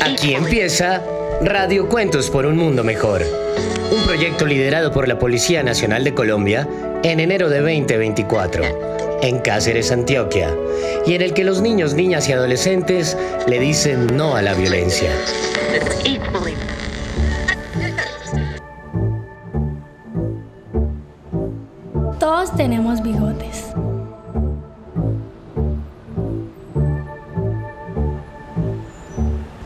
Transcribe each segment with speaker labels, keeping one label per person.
Speaker 1: Aquí empieza Radio Cuentos por un Mundo Mejor, un proyecto liderado por la Policía Nacional de Colombia en enero de 2024, en Cáceres, Antioquia, y en el que los niños, niñas y adolescentes le dicen no a la violencia.
Speaker 2: Todos tenemos bigotes.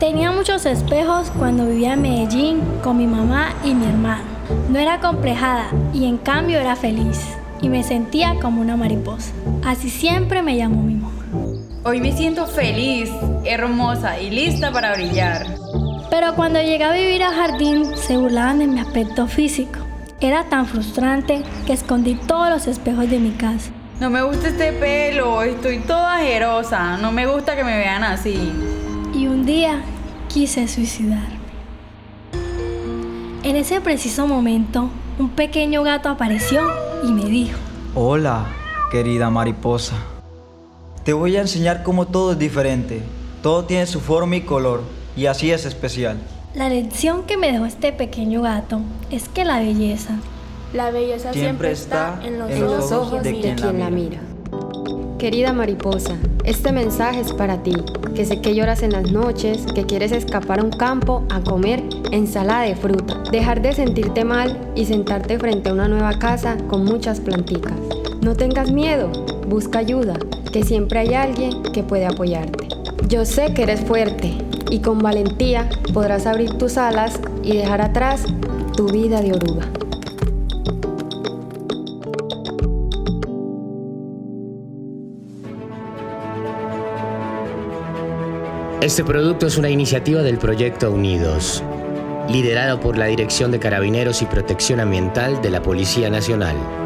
Speaker 2: Tenía muchos espejos cuando vivía en Medellín con mi mamá y mi hermano. No era complejada y en cambio era feliz y me sentía como una mariposa. Así siempre me llamó mi mamá.
Speaker 3: Hoy me siento feliz, hermosa y lista para brillar.
Speaker 2: Pero cuando llegué a vivir al jardín se burlaban de mi aspecto físico. Era tan frustrante que escondí todos los espejos de mi casa.
Speaker 3: No me gusta este pelo, estoy toda ajerosa, no me gusta que me vean así.
Speaker 2: Y un día quise suicidarme. En ese preciso momento, un pequeño gato apareció y me dijo,
Speaker 4: Hola, querida mariposa. Te voy a enseñar cómo todo es diferente. Todo tiene su forma y color, y así es especial.
Speaker 2: la lección que me dejó este pequeño gato es que la belleza
Speaker 5: La belleza
Speaker 4: Siempre
Speaker 5: siempre,
Speaker 4: está
Speaker 5: está en los,
Speaker 4: en
Speaker 5: ojos,
Speaker 4: ojos
Speaker 5: de, quien, la mira.
Speaker 6: Querida mariposa, este mensaje es para ti, que sé que lloras en las noches, que quieres escapar a un campo a comer ensalada de fruta, dejar de sentirte mal y sentarte frente a una nueva casa con muchas planticas. No tengas miedo, busca ayuda, que siempre hay alguien que puede apoyarte. Yo sé que eres fuerte y con valentía podrás abrir tus alas y dejar atrás tu vida de oruga.
Speaker 1: Este producto es una iniciativa del proyecto Unidos, liderado por la Dirección de Carabineros y Protección Ambiental de la Policía Nacional.